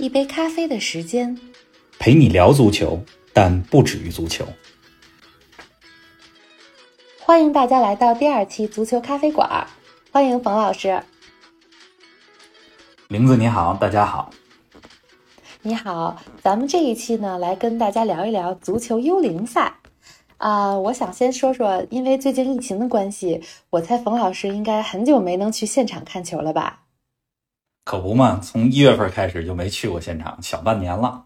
一杯咖啡的时间，陪你聊足球，但不止于足球。欢迎大家来到第二期足球咖啡馆，欢迎冯老师。玲子你好，大家好。你好，咱们这一期呢，来跟大家聊一聊足球幽灵赛。啊，我想先说说，因为最近疫情的关系，我猜冯老师应该很久没能去现场看球了吧？可不嘛，从一月份开始就没去过现场，小半年了。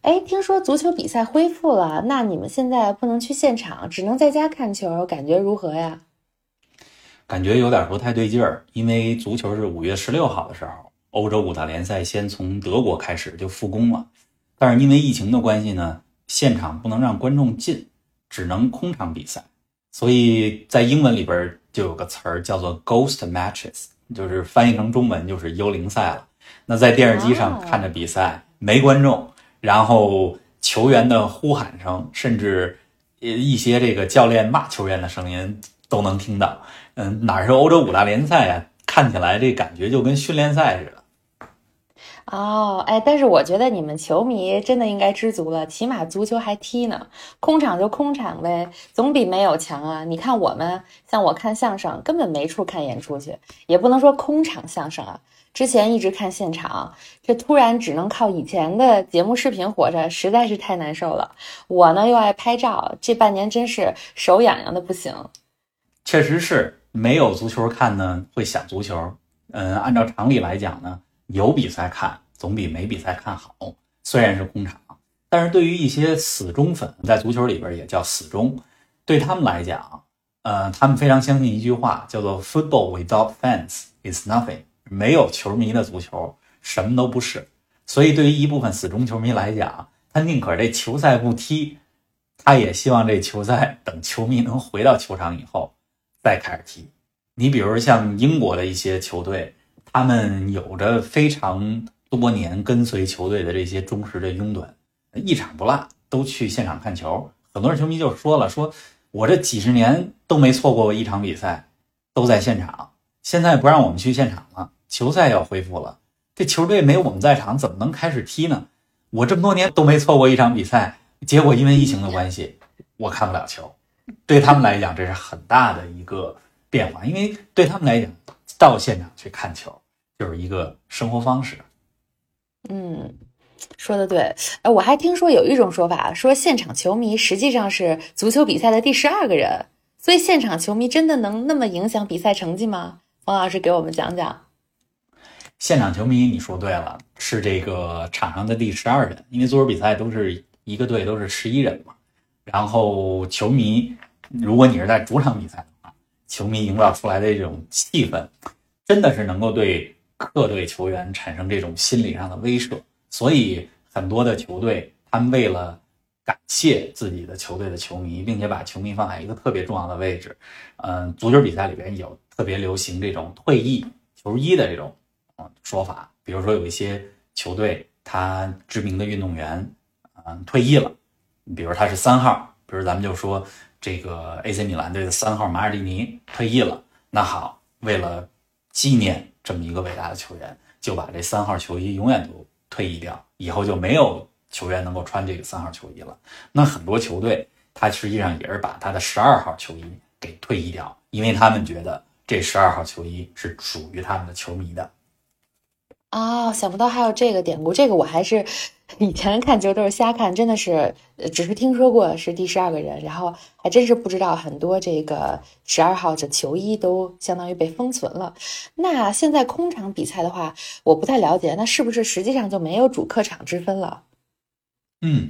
哎，听说足球比赛恢复了，那你们现在不能去现场，只能在家看球，感觉如何呀？感觉有点不太对劲儿，因为足球是五月十六号的时候，欧洲五大联赛先从德国开始就复工了，但是因为疫情的关系呢，现场不能让观众进。只能空场比赛，所以在英文里边就有个词儿叫做 ghost matches，就是翻译成中文就是幽灵赛了。那在电视机上看着比赛，没观众，然后球员的呼喊声，甚至呃一些这个教练骂球员的声音都能听到。嗯，哪是欧洲五大联赛啊？看起来这感觉就跟训练赛似的。哦，哎，但是我觉得你们球迷真的应该知足了，起码足球还踢呢，空场就空场呗，总比没有强啊。你看我们，像我看相声，根本没处看演出去，也不能说空场相声啊。之前一直看现场，这突然只能靠以前的节目视频活着，实在是太难受了。我呢又爱拍照，这半年真是手痒痒的不行。确实是没有足球看呢，会想足球。嗯，按照常理来讲呢。有比赛看总比没比赛看好，虽然是空场，但是对于一些死忠粉，在足球里边也叫死忠，对他们来讲，呃，他们非常相信一句话，叫做 “Football without fans is nothing”，没有球迷的足球什么都不是。所以，对于一部分死忠球迷来讲，他宁可这球赛不踢，他也希望这球赛等球迷能回到球场以后再开始踢。你比如像英国的一些球队。他们有着非常多年跟随球队的这些忠实的拥趸，一场不落都去现场看球。很多人球迷就说了：“说我这几十年都没错过过一场比赛，都在现场。现在不让我们去现场了，球赛要恢复了，这球队没我们在场，怎么能开始踢呢？我这么多年都没错过一场比赛，结果因为疫情的关系，我看不了球。对他们来讲，这是很大的一个变化，因为对他们来讲，到现场去看球。”就是一个生活方式。嗯，说的对。哎，我还听说有一种说法，说现场球迷实际上是足球比赛的第十二个人。所以，现场球迷真的能那么影响比赛成绩吗？王老师给我们讲讲。现场球迷，你说对了，是这个场上的第十二人。因为足球比赛都是一个队都是十一人嘛。然后，球迷，如果你是在主场比赛的话，球迷营造出来的这种气氛，真的是能够对。客队球员产生这种心理上的威慑，所以很多的球队，他们为了感谢自己的球队的球迷，并且把球迷放在一个特别重要的位置，嗯，足球比赛里边有特别流行这种退役球衣的这种说法，比如说有一些球队，他知名的运动员，嗯，退役了，比如他是三号，比如咱们就说这个 AC 米兰队的三号马尔蒂尼退役了，那好，为了纪念。这么一个伟大的球员，就把这三号球衣永远都退役掉，以后就没有球员能够穿这个三号球衣了。那很多球队，他实际上也是把他的十二号球衣给退役掉，因为他们觉得这十二号球衣是属于他们的球迷的。哦，想不到还有这个典故，这个我还是 以前看球都是瞎看，真的是只是听说过是第十二个人，然后还真是不知道很多这个十二号的球衣都相当于被封存了。那现在空场比赛的话，我不太了解，那是不是实际上就没有主客场之分了？嗯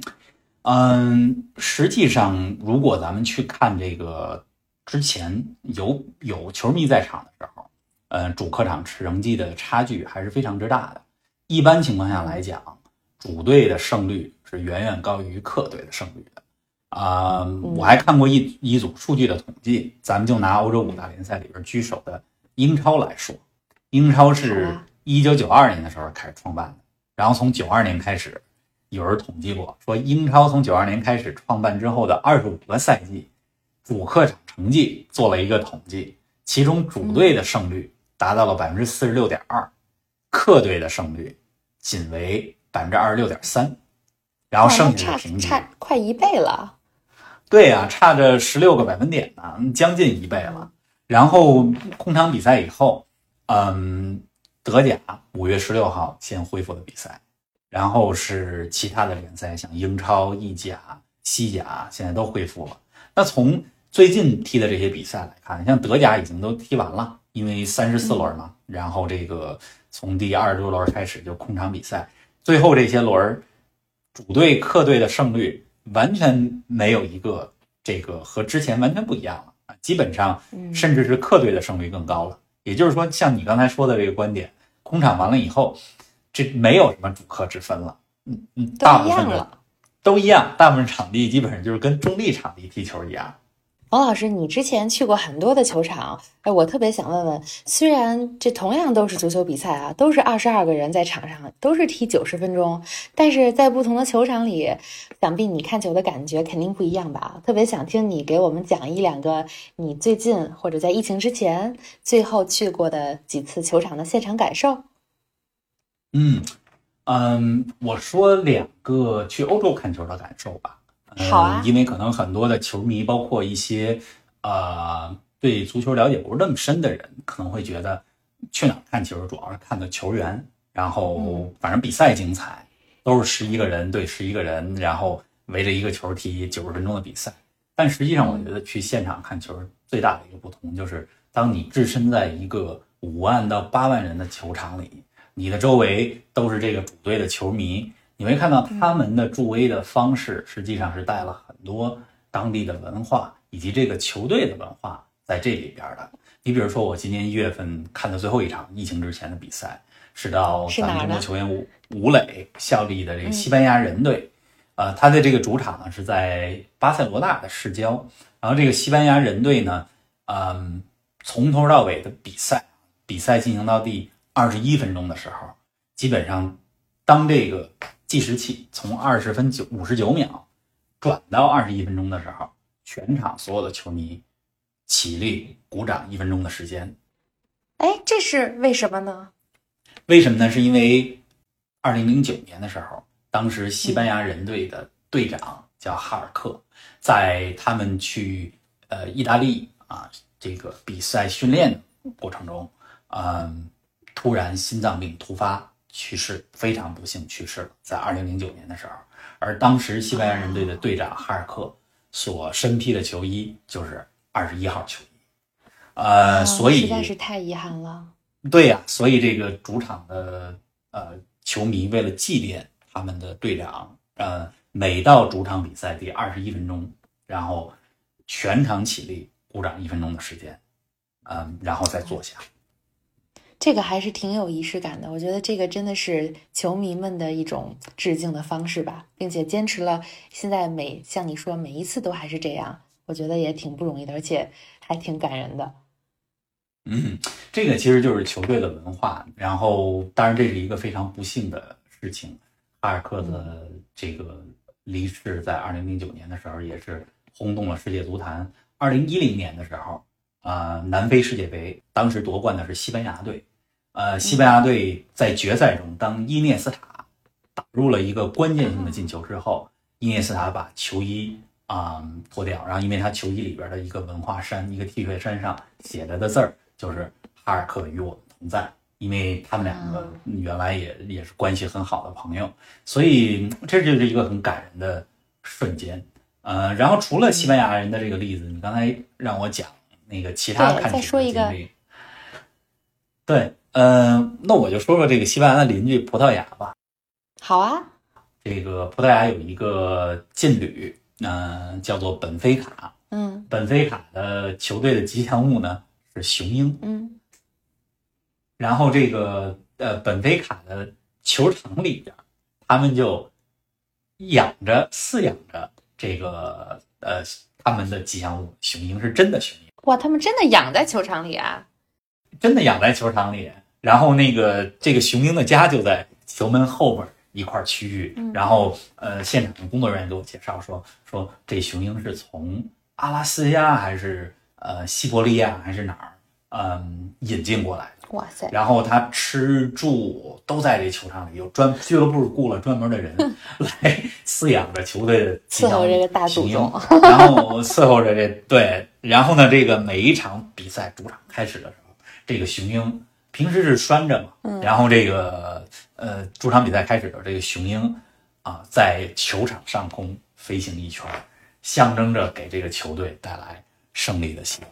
嗯，实际上如果咱们去看这个之前有有球迷在场的时候。呃，主客场成绩的差距还是非常之大的。一般情况下来讲，主队的胜率是远远高于客队的胜率的。啊、我还看过一一组数据的统计，咱们就拿欧洲五大联赛里边居首的英超来说，英超是啊一九九二年的时候开始创办的，然后从九二年开始，有人统计过，说英超从九二年开始创办之后的二十五个赛季，主客场成绩做了一个统计，其中主队的胜率达到了百分之四十六点二，客队的胜率仅为百分之二十六点三，然后剩差下的平局，差快一倍了。对呀、差着十六个百分点呢，将近一倍了。然后空场比赛以后，嗯，德甲五月十六号先恢复了比赛，然后是其他的联赛，像英超、意甲、西甲，现在都恢复了。那从最近踢的这些比赛来看，像德甲已经都踢完了，因为三十四轮嘛，然后这个从第二十多轮开始就空场比赛，最后这些轮儿，主队、客队的胜率完全没有一个这个和之前完全不一样了啊，基本上嗯甚至是客队的胜率更高了。也就是说，像你刚才说的这个观点，空场完了以后，这没有什么主客之分了，嗯嗯，大部分的。都一样，大部分场地基本上就是跟中立场地踢球一样。王老师，你之前去过很多的球场，哎，我特别想问问，虽然这同样都是足球比赛啊，都是二十二个人在场上，都是踢九十分钟，但是在不同的球场里，想必你看球的感觉肯定不一样吧？特别想听你给我们讲一两个你最近或者在疫情之前最后去过的几次球场的现场感受。嗯嗯，我说两个去欧洲看球的感受吧。呃好啊因为可能很多的球迷，包括一些呃对足球了解不是那么深的人，可能会觉得去哪儿看球主要是看个球员，然后嗯反正比赛精彩，都是十一个人对十一个人，然后围着一个球踢九十分钟的比赛。但实际上，我觉得去现场看球最大的一个不同就是，当你置身在一个五万到八万人的球场里，你的周围都是这个主队的球迷，你没看到他们的助威的方式，实际上是带了很多当地的文化以及这个球队的文化在这里边的。你比如说，我今年一月份看的最后一场疫情之前的比赛，是到咱们中国球员吴吴磊效力的这个西班牙人队。呃，他的这个主场呢是在巴塞罗那的市郊，然后这个西班牙人队呢，嗯，从头到尾的比赛，比赛进行到第二十一分钟的时候，基本上当这个计时器从二十分九五十九秒转到二十一分钟的时候，全场所有的球迷起立鼓掌一分钟的时间。哎，这是为什么呢？为什么呢？是因为二零零九年的时候，当时西班牙人队的队长叫哈尔克，在他们去呃意大利啊这个比赛训练过程中，嗯，突然心脏病突发去世，非常不幸去世了，在二零零九年的时候。而当时西班牙人队的队长哈尔克所身披的球衣就是二十一号球衣，呃，啊所以实在是太遗憾了。对呀、所以这个主场的呃球迷为了纪念他们的队长，呃，每到主场比赛第二十一分钟，然后全场起立鼓掌一分钟的时间，嗯、然后再坐下。这个还是挺有仪式感的，我觉得这个真的是球迷们的一种致敬的方式吧，并且坚持了现在每像你说每一次都还是这样，我觉得也挺不容易的，而且还挺感人的。嗯，这个其实就是球队的文化。然后，当然这是一个非常不幸的事情，哈尔克的这个离世在二零零九年的时候也是轰动了世界足坛。二零一零年的时候，呃，南非世界杯当时夺冠的是西班牙队，呃，西班牙队在决赛中，当伊涅斯塔打入了一个关键性的进球之后，伊涅斯塔把球衣啊、脱掉，然后因为他球衣里边的一个文化衫，一个 T 恤衫上写着的字儿就是“哈尔克与我们同在”，因为他们两个原来也也是关系很好的朋友，所以这就是一个很感人的瞬间。呃，然后除了西班牙人的这个例子，你刚才让我讲那个其他看再说一个经历，对，呃，那我就说说这个西班牙的邻居葡萄牙吧。好啊，这个葡萄牙有一个劲旅，呃，叫做本菲卡。嗯本菲卡的球队的吉祥物呢是雄鹰。嗯然后这个呃，本菲卡的球场里边，他们就养着饲养着这个呃他们的吉祥物雄鹰，是真的雄鹰，哇，他们真的养在球场里啊？真的养在球场里。然后那个这个雄鹰的家就在球门后边一块区域。然后呃，现场的工作人员给我介绍说说这雄鹰是从阿拉斯加还是呃西伯利亚还是哪儿嗯引进过来的。哇塞！然后他吃住都在这球场里，有专俱乐部雇了专门的人 来饲养着球队的伺候这个大祖宗，然后伺候着这对，然后呢，这个每一场比赛主场开始的时候，这个雄鹰平时是拴着嘛，然后这个呃主场比赛开始的这个雄鹰啊，在球场上空飞行一圈，象征着给这个球队带来胜利的希望。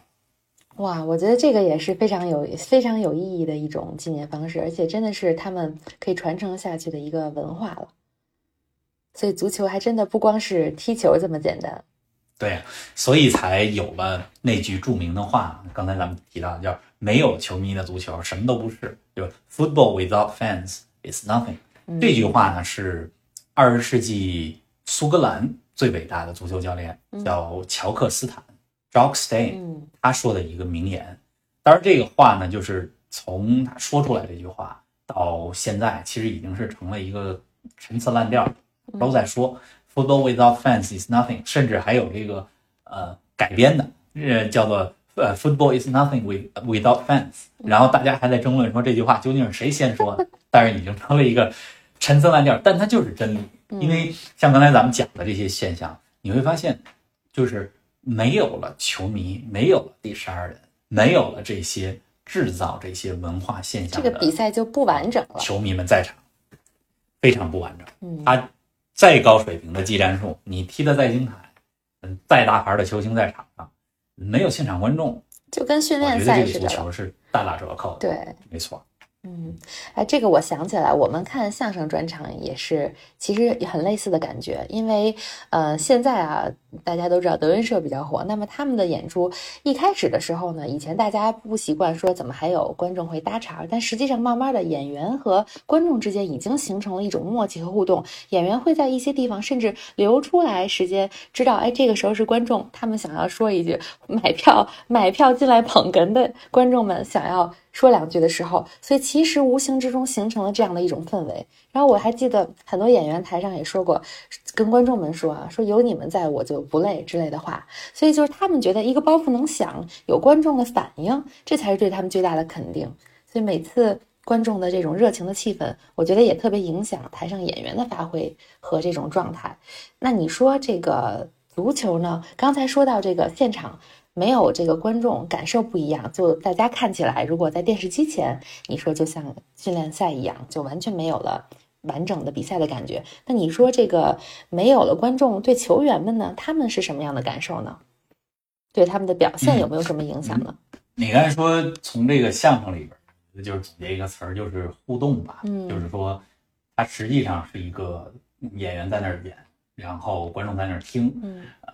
哇，我觉得这个也是非常有非常有意义的一种纪念方式，而且真的是他们可以传承下去的一个文化了。所以足球还真的不光是踢球这么简单。对，所以才有了那句著名的话，刚才咱们提到的，叫“没有球迷的足球什么都不是”，对吧？Football without fans is nothing。这句话呢是二十世纪苏格兰最伟大的足球教练叫乔克斯坦。Jock Stein，他说的一个名言，当然这个话呢，就是从他说出来这句话到现在，其实已经是成了一个陈词滥调，都在说 “Football without fans is nothing”，甚至还有这个呃改编的，呃叫做呃 “Football is nothing with without fans”，然后大家还在争论说这句话究竟是谁先说的，但是已经成了一个陈词滥调，但它就是真理，因为像刚才咱们讲的这些现象，你会发现就是。没有了球迷，没有了第十二人，没有了这些制造这些文化现象，这个比赛就不完整了。球迷们在场，非常不完整。嗯，他再高水平的技战术，你踢得再精彩，嗯，再大牌的球星在场上，没有现场观众，就跟训练赛似的，足球是大打折扣。对，没错。嗯，哎，这个我想起来，我们看相声专场也是，其实也很类似的感觉。因为，呃，现在啊，大家都知道德云社比较火，那么他们的演出一开始的时候呢，以前大家不习惯说怎么还有观众会搭茬，但实际上慢慢的，演员和观众之间已经形成了一种默契和互动。演员会在一些地方甚至留出来时间，知道哎，这个时候是观众，他们想要说一句，买票买票进来捧哏的观众们想要。说两句的时候，所以其实无形之中形成了这样的一种氛围。然后我还记得很多演员台上也说过，跟观众们说啊，说有你们在我就不累之类的话。所以就是他们觉得一个包袱能响，有观众的反应，这才是对他们最大的肯定。所以每次观众的这种热情的气氛，我觉得也特别影响台上演员的发挥和这种状态。那你说这个足球呢？刚才说到这个现场。没有这个观众感受不一样，就大家看起来，如果在电视机前，你说就像训练赛一样，就完全没有了完整的比赛的感觉。那你说这个没有了观众，对球员们呢，他们是什么样的感受呢？对他们的表现有没有什么影响呢？你刚才说从这个相声里边，就是总结一个词儿，就是互动吧。嗯，就是说，它实际上是一个演员在那儿演。然后观众在那儿听，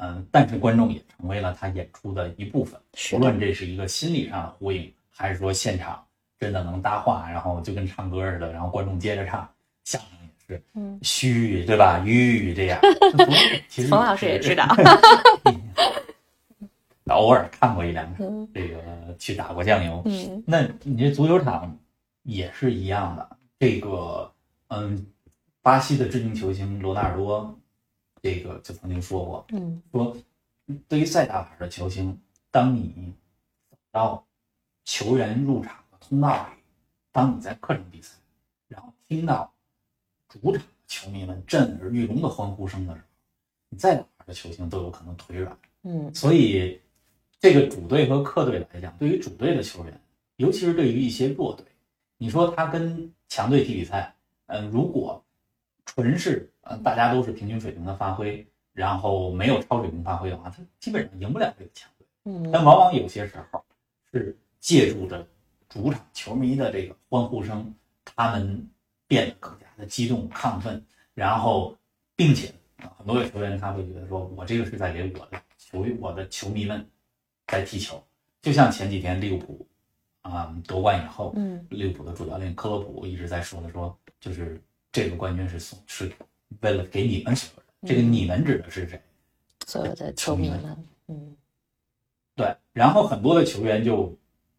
嗯，但是观众也成为了他演出的一部分。无论这是一个心理上的呼应，还是说现场真的能搭话，然后就跟唱歌似的，然后观众接着唱，相声也是，嗯，嘘，对吧？吁这样。其实冯老师也知道，偶尔看过一两场，这个去打过酱油。嗯，那你这足球场也是一样的。这个，嗯，巴西的知名球星罗纳尔多。这个就曾经说过，嗯，说对于再大牌的球星，当你走到球员入场的通道里，当你在客场比赛，然后听到主场球迷们震耳欲聋的欢呼声的时候，你再大牌的球星都有可能腿软。嗯，所以这个主队和客队来讲，对于主队的球员，尤其是对于一些弱队，你说他跟强队踢比赛，嗯，如果纯是。嗯，大家都是平均水平的发挥，然后没有超水平发挥的话，他基本上赢不了这个强队。嗯，但往往有些时候是借助着主场球迷的这个欢呼声，他们变得更加的激动亢奋，然后并且啊，很多的球员他会觉得说，我这个是在给我的球我的球迷们在踢球。就像前几天利物浦啊夺冠以后，嗯，利物浦的主教练克洛普一直在说的，说就是这个冠军是送是为了给你们所有人。这个你们指的是谁？所有的球迷们，嗯，对。然后很多的球员就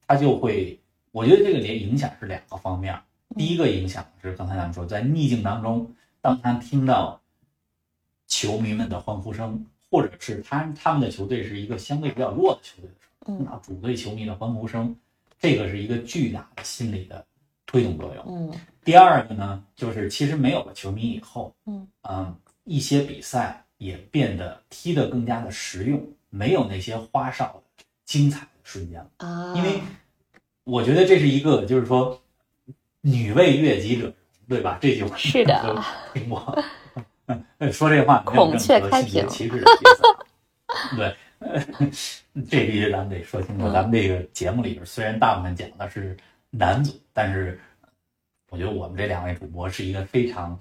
他就会，我觉得这个连影响是两个方面。第一个影响是刚才咱们说，在逆境当中，当他听到球迷们的欢呼声，或者是他他们的球队是一个相对比较弱的球队的时候，听到主队球迷的欢呼声，这个是一个巨大的心理的推动作用。嗯。第二个呢，就是其实没有了球迷以后，嗯嗯，一些比赛也变得踢得更加的实用，没有那些花哨的精彩的瞬间了啊。因为我觉得这是一个，就是说。女为悦己者容，对吧？这句话是的，听过。说这话没有任何性别歧视的意思。对，这必须咱们得说清楚。咱们这个节目里边，虽然大部分讲的是男足，但是我觉得我们这两位主播是一个非常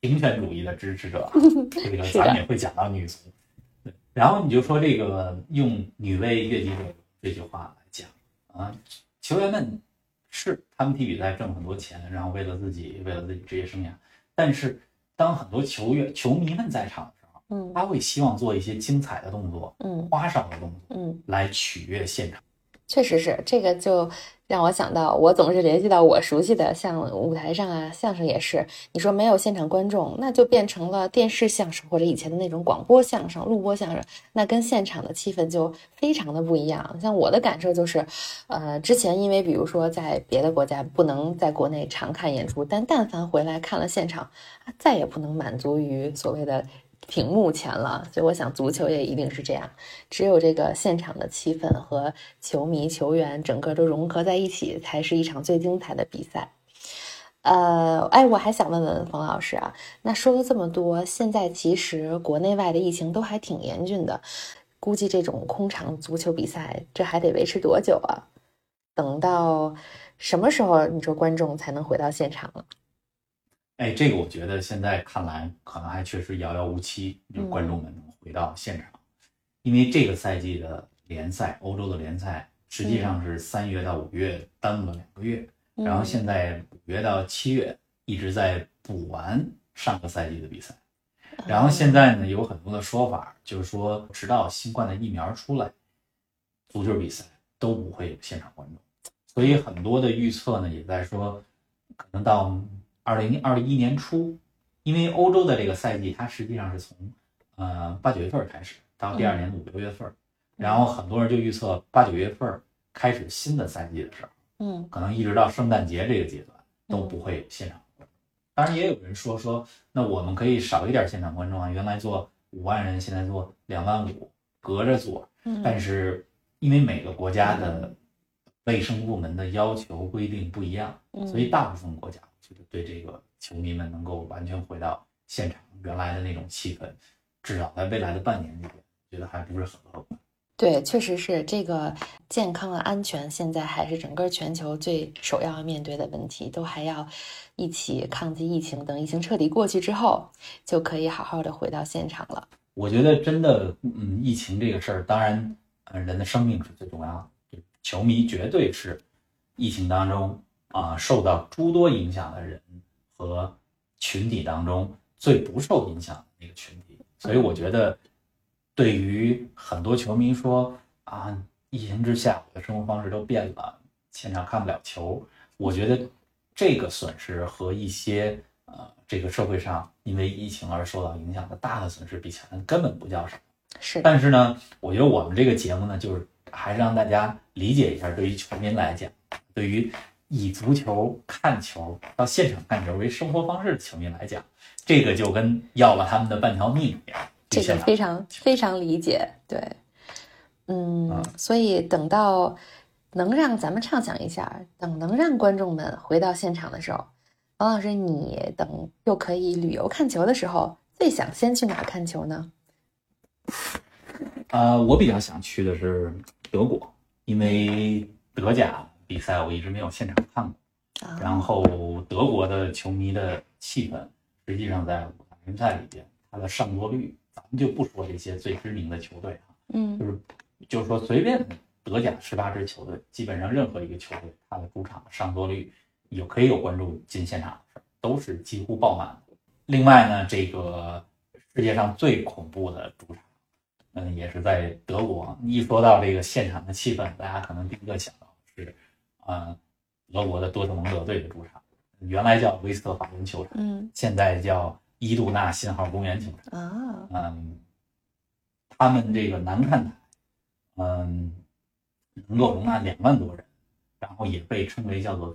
平权主义的支持者。这个咱们也会讲到女足。对，然后你就说这个用“女为悦己者容”这句话来讲啊，球员们。是，他们踢比赛挣很多钱，然后为了自己，为了自己职业生涯。但是，当很多球员、球迷们在场的时候，嗯，他会希望做一些精彩的动作，嗯，花哨的动作，嗯，来取悦现场。确实是这个，就让我想到，我总是联系到我熟悉的，像舞台上啊，相声也是。你说没有现场观众，那就变成了电视相声或者以前的那种广播相声、录播相声，那跟现场的气氛就非常的不一样。像我的感受就是，呃，之前因为比如说在别的国家不能在国内常看演出，但但凡回来看了现场，再也不能满足于所谓的。屏幕前了，所以我想足球也一定是这样，只有这个现场的气氛和球迷、球员整个都融合在一起，才是一场最精彩的比赛。呃，哎，我还想问问冯老师啊，那说了这么多，现在其实国内外的疫情都还挺严峻的，估计这种空场足球比赛这还得维持多久啊？等到什么时候你说观众才能回到现场了？哎，这个我觉得现在看来可能还确实遥遥无期，就观众们能回到现场，因为这个赛季的联赛，欧洲的联赛实际上是三月到五月耽误了两个月，然后现在五月到七月一直在补完上个赛季的比赛，然后现在呢有很多的说法，就是说直到新冠的疫苗出来，足球比赛都不会有现场观众，所以很多的预测呢也在说，可能到。二零二一年初，因为欧洲的这个赛季，它实际上是从呃八九月份开始，到第二年五六月份，然后很多人就预测八九月份开始新的赛季的时候，嗯，可能一直到圣诞节这个阶段都不会有现场观众。当然，也有人说说，那我们可以少一点现场观众啊，原来做五万人，现在做两万五，隔着做。但是因为每个国家的卫生部门的要求规定不一样，所以大部分国家。就是对这个球迷们能够完全回到现场原来的那种气氛，至少在未来的半年里边，觉得还不是很乐观。对，确实是这个健康和安全，现在还是整个全球最首要面对的问题，都还要一起抗击疫情。等疫情彻底过去之后，就可以好好的回到现场了。我觉得真的，嗯，疫情这个事儿，当然，嗯，人的生命是最重要的，球迷绝对是疫情当中。啊，受到诸多影响的人和群体当中最不受影响的那个群体，所以我觉得，对于很多球迷说啊，疫情之下我的生活方式都变了，现场看不了球，我觉得这个损失和一些呃这个社会上因为疫情而受到影响的大的损失比起来，根本不叫什么。是，但是呢，我觉得我们这个节目呢，就是还是让大家理解一下，对于球迷来讲，对于。以足球看球到现场看球为生活方式的球迷来讲，这个就跟要了他们的半条命一样。这个非常非常理解，对，嗯，所以等到能让咱们畅想一下，等能让观众们回到现场的时候，王老师，你等又可以旅游看球的时候，最想先去哪看球呢？呃，我比较想去的是德国，因为德甲。比赛我一直没有现场看过，然后德国的球迷的气氛，实际上在五大联赛里边，它的上座率，咱们就不说这些最知名的球队啊，嗯，就是就是说随便德甲十八支球队，基本上任何一个球队，它的主场上座率有可以有观众进现场的事，都是几乎爆满。另外呢，这个世界上最恐怖的主场，嗯，也是在德国。一说到这个现场的气氛，大家可能第一个想到是，呃，德国的多特蒙德队的主场，原来叫威斯特法伦球场，嗯现在叫伊杜纳信号公园球场。啊，嗯，他们这个南看台，嗯，能够容纳两万多人，然后也被称为叫做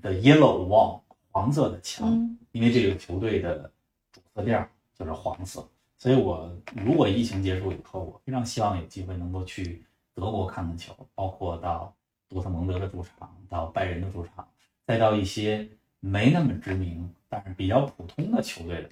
the yellow wall 黄色的墙，嗯因为这个球队的主色调就是黄色。所以我如果疫情结束以后，我非常希望有机会能够去德国看看球，包括到多特蒙德的主场，到拜仁的主场，再到一些没那么知名但是比较普通的球队的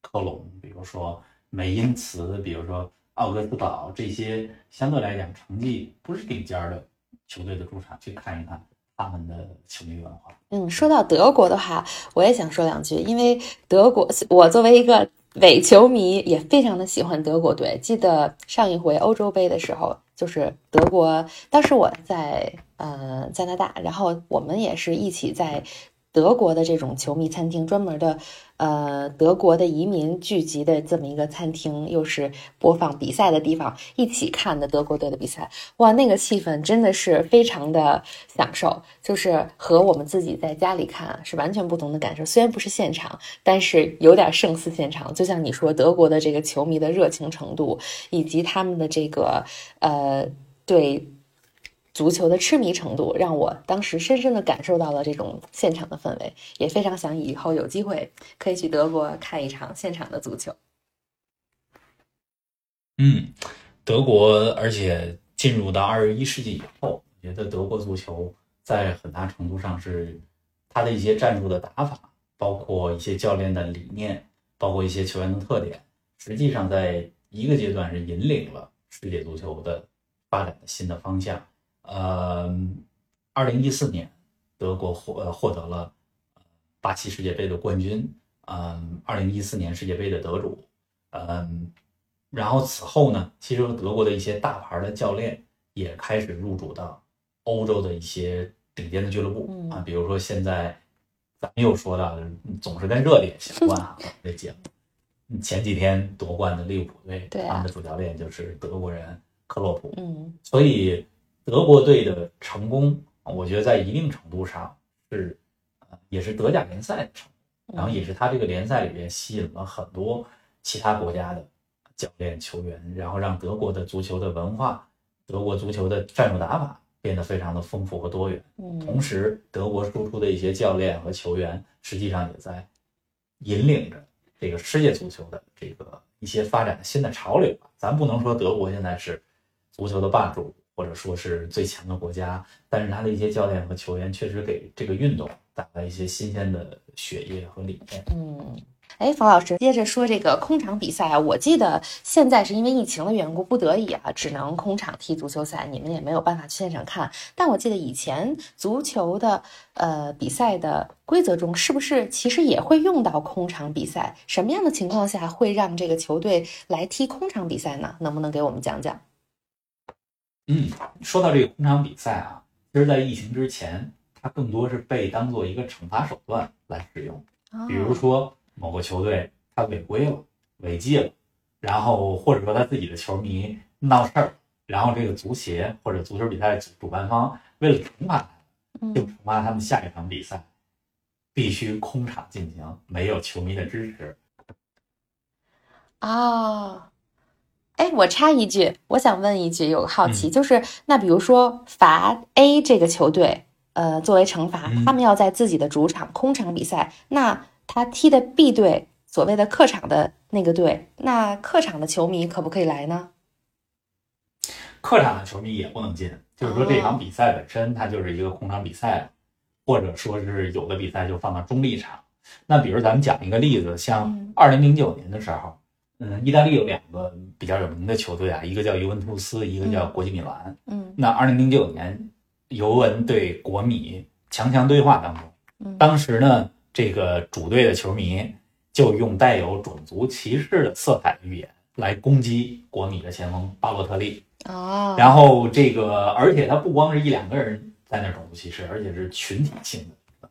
科隆，比如说美因茨，比如说奥格斯堡这些相对来讲成绩不是顶尖的球队的主场，去看一看他们的球迷文化。嗯，说到德国的话，我也想说两句，因为德国，我作为一个伪球迷，也非常的喜欢德国队。记得上一回欧洲杯的时候，就是德国，当时我在呃加拿大，然后我们也是一起在德国的这种球迷餐厅，专门的呃德国的移民聚集的这么一个餐厅，又是播放比赛的地方，一起看的德国队的比赛。哇，那个气氛真的是非常的享受，就是和我们自己在家里看是完全不同的感受。虽然不是现场，但是有点胜似现场。就像你说，德国的这个球迷的热情程度，以及他们的这个呃对足球的痴迷程度，让我当时深深的感受到了这种现场的氛围，也非常想以后有机会可以去德国看一场现场的足球。嗯，德国，而且进入到二十一世纪以后，我觉得德国足球在很大程度上是它的一些战术的打法，包括一些教练的理念，包括一些球员的特点，实际上在一个阶段是引领了世界足球的发展的新的方向。呃，二零一四年，德国获呃获得了巴西世界杯的冠军，嗯，二零一四年世界杯的得主，嗯。然后此后呢，其实德国的一些大牌的教练也开始入主到欧洲的一些顶尖的俱乐部嗯啊，比如说现在咱们又说到，总是跟热点相 关啊，这节目。前几天夺冠的利物浦队，他们的主教练就是德国人克洛普，嗯所以德国队的成功，我觉得在一定程度上是，呃，也是德甲联赛的成功，然后也是他这个联赛里边吸引了很多其他国家的教练、球员，然后让德国的足球的文化、德国足球的战术打法变得非常的丰富和多元。嗯同时，德国输出的一些教练和球员，实际上也在引领着这个世界足球的这个一些发展的新的潮流吧。咱不能说德国现在是足球的霸主，或者说是最强的国家，但是他的一些教练和球员确实给这个运动带来一些新鲜的血液和理念。嗯。哎，冯老师，接着说这个空场比赛啊，我记得现在是因为疫情的缘故，不得已啊，只能空场踢足球赛，你们也没有办法去现场看。但我记得以前足球的呃比赛的规则中，是不是其实也会用到空场比赛？什么样的情况下会让这个球队来踢空场比赛呢？能不能给我们讲讲？嗯，说到这个空场比赛啊，其实，在疫情之前，它更多是被当做一个惩罚手段来使用。比如说某个球队他违规了、违纪了，然后或者说他自己的球迷闹事儿，然后这个足协或者足球比赛主主办方为了惩罚他，就嗯惩罚他们下一场比赛必须空场进行，没有球迷的支持。啊，哎，我插一句，我想问一句，有个好奇，嗯就是那比如说罚 A 这个球队，呃，作为惩罚，嗯他们要在自己的主场空场比赛，那他踢的 B 队，所谓的客场的那个队，那客场的球迷可不可以来呢？客场的球迷也不能进，就是说这场比赛本身它就是一个空场比赛，或者说是有的比赛就放到中立场。那比如咱们讲一个例子，像嗯二零零九年的时候，嗯，意大利有两个比较有名的球队啊，一个叫尤文图斯，一个叫国际米兰。嗯那二零零九年，尤文对国米强强对话当中，嗯当时呢，这个主队的球迷就用带有种族歧视的色彩的语言来攻击国米的前锋巴洛特利。哦，然后这个，而且他不光是一两个人在那种族歧视，而且是群体性的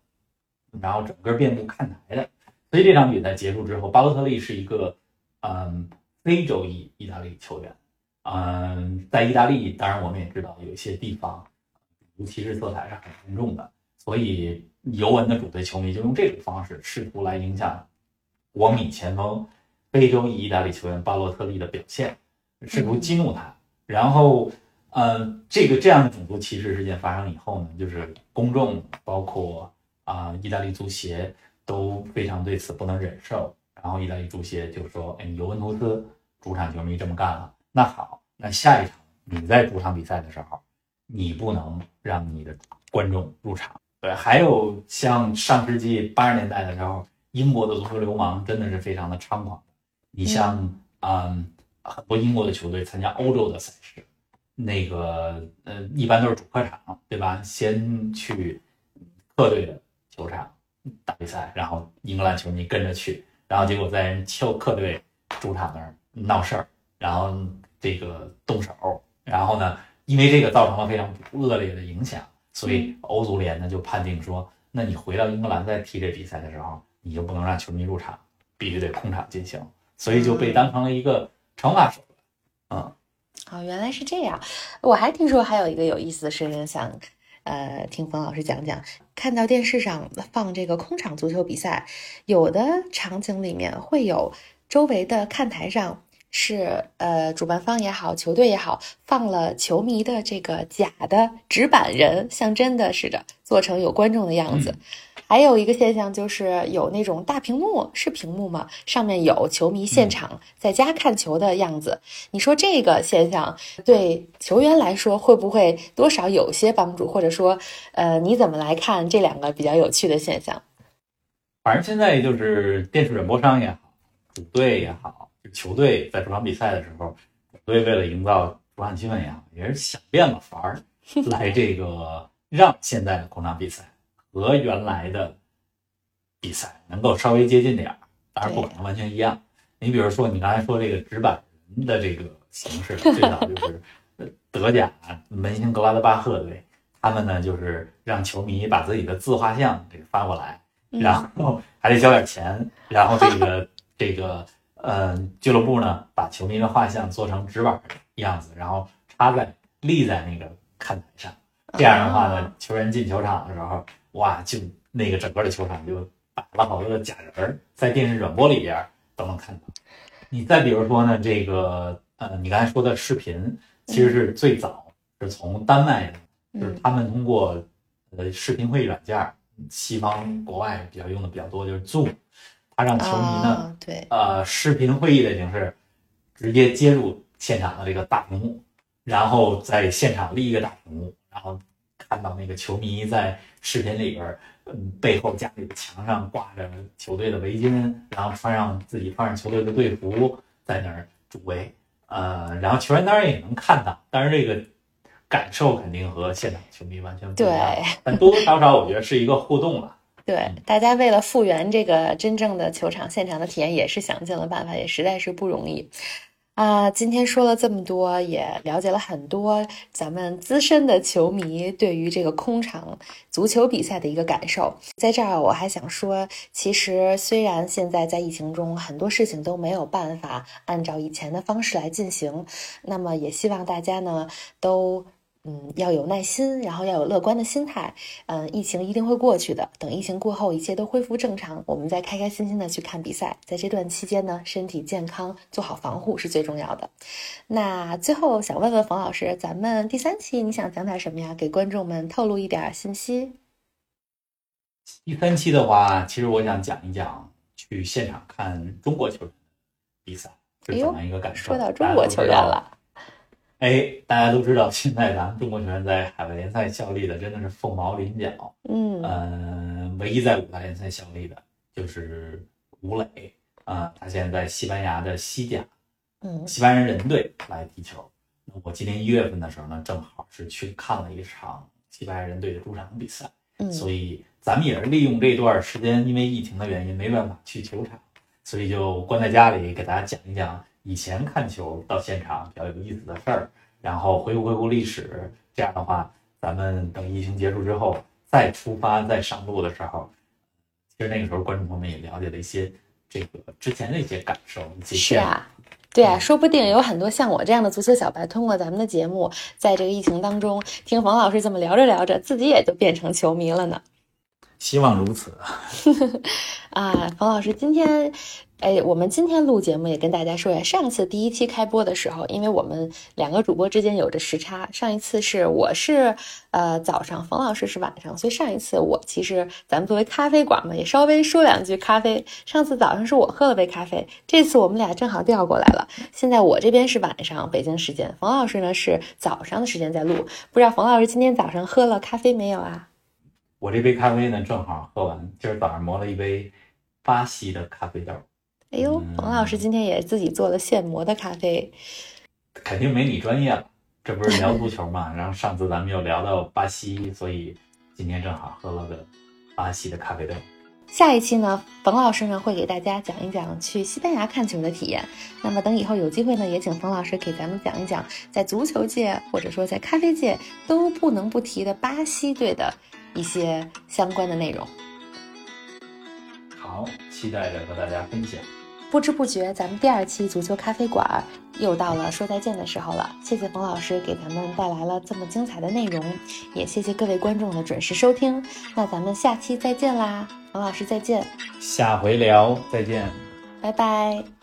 然后整个遍布看台的。所以这场比赛结束之后，巴洛特利是一个嗯非洲裔意大利球员。嗯，在意大利，当然我们也知道有一些地方，如歧视色彩是很严重的，所以尤文的主队球迷就用这种方式试图来影响国米前锋非洲裔意大利球员巴洛特利的表现，试图激怒他。然后，嗯，这个这样的种族歧视事件发生以后呢，就是公众包括啊意大利足协都非常对此不能忍受。然后意大利足协就说：“哎，尤文图斯主场球迷这么干了。”那好，那下一场你在主场比赛的时候，你不能让你的观众入场。对，还有像上世纪八十年代的时候，英国的足球流氓真的是非常的猖狂。你像，嗯，很多英国的球队参加欧洲的赛事，那个，呃，一般都是主客场，对吧？先去客队的球场打比赛，然后英格兰球迷跟着去，然后结果在人丘客队主场那儿闹事儿。然后这个动手，然后呢，因为这个造成了非常恶劣的影响，所以欧足联呢就判定说，那你回到英格兰再踢这比赛的时候，你就不能让球迷入场，必须得空场进行，所以就被当成了一个惩罚手段。嗯，哦，原来是这样。我还听说还有一个有意思的事情，想呃听冯老师讲讲。看到电视上放这个空场足球比赛，有的场景里面会有周围的看台上。是呃，主办方也好，球队也好，放了球迷的这个假的纸板人，像真的似的，做成有观众的样子。还有一个现象就是有那种大屏幕，是屏幕吗？上面有球迷现场在家看球的样子。你说这个现象对球员来说会不会多少有些帮助？或者说，呃，你怎么来看这两个比较有趣的现象？反正现在就是电视转播商也好，主队也好。球队在主场比赛的时候，所以为了营造主场气氛也好，也是想变个法儿来这个让现在的空场比赛和原来的比赛能够稍微接近点儿，当然不可能完全一样。你比如说，你刚才说这个纸板人的这个形式，最早就是德甲门兴格拉德巴赫队，他们呢就是让球迷把自己的自画像这个发过来，然后还得交点钱，然后这个这个。嗯，俱乐部呢把球迷的画像做成纸板的样子，然后插在立在那个看台上。这样的话呢，球员进球场的时候，哇，就那个整个的球场就摆了好多的假人，在电视转播里边都能看到。你再比如说呢，这个呃，你刚才说的视频，其实是最早是从丹麦，就是他们通过呃视频会议软件，西方国外比较用的比较多，就是 Zoom。他让球迷呢，对，呃，视频会议的形式，直接接入现场的这个大屏幕，然后在现场立一个大屏幕，然后看到那个球迷在视频里边，嗯，背后家里的墙上挂着球队的围巾，然后穿上自己穿上球队的队服，在那儿助威，呃，然后球员当然也能看到，但是这个感受肯定和现场球迷完全不一样，但多多少少我觉得是一个互动了。对，大家为了复原这个真正的球场现场的体验，也是想尽了办法，也实在是不容易啊。今天说了这么多，也了解了很多咱们资深的球迷对于这个空场足球比赛的一个感受。在这儿，我还想说，其实虽然现在在疫情中，很多事情都没有办法按照以前的方式来进行，那么也希望大家呢都。嗯，要有耐心，然后要有乐观的心态。嗯，疫情一定会过去的。等疫情过后，一切都恢复正常，我们再开开心心的去看比赛。在这段期间呢，身体健康，做好防护是最重要的。那最后想问问冯老师，咱们第三期你想讲点什么呀？给观众们透露一点信息。第三期的话，其实我想讲一讲去现场看中国球员比赛是怎么一个感受。说到中国球员了。哎，大家都知道，现在咱们中国球员在海外联赛效力的真的是凤毛麟角。嗯，呃，唯一在五大联赛效力的就是吴磊啊，他现在在西班牙的西甲，嗯，西班牙人队来踢球。那我今年一月份的时候呢，正好是去看了一场西班牙人队的主场比赛。嗯，所以咱们也是利用这段时间，因为疫情的原因没办法去球场，所以就关在家里给大家讲一讲。以前看球到现场比较有意思的事儿，然后回顾回顾历史，这样的话，咱们等疫情结束之后再出发再上路的时候，其实那个时候观众朋友们也了解了一些这个之前的一些感受，一些是啊。对啊，说不定有很多像我这样的足球小白，通过咱们的节目，在这个疫情当中听冯老师这么聊着聊着，自己也就变成球迷了呢。希望如此。啊，冯老师，今天，哎，我们今天录节目也跟大家说一下，上次第一期开播的时候，因为我们两个主播之间有着时差，上一次是我是呃早上，冯老师是晚上，所以上一次我其实咱们作为咖啡馆嘛，也稍微说两句咖啡。上次早上是我喝了杯咖啡，这次我们俩正好调过来了。现在我这边是晚上北京时间，冯老师呢是早上的时间在录，不知道冯老师今天早上喝了咖啡没有啊？我这杯咖啡呢正好喝完，今儿早上磨了一杯。巴西的咖啡豆，哎呦，冯老师今天也自己做了现磨的咖啡，肯定没你专业了。这不是聊足球嘛？然后上次咱们又聊到巴西，所以今天正好喝了个巴西的咖啡豆。下一期呢，冯老师呢会给大家讲一讲去西班牙看球的体验。那么等以后有机会呢，也请冯老师给咱们讲一讲，在足球界或者说在咖啡界都不能不提的巴西队的一些相关的内容。好，期待着和大家分享。不知不觉，咱们第二期足球咖啡馆又到了说再见的时候了。谢谢冯老师给咱们带来了这么精彩的内容，也谢谢各位观众的准时收听。那咱们下期再见啦，冯老师再见，下回聊再见，拜拜。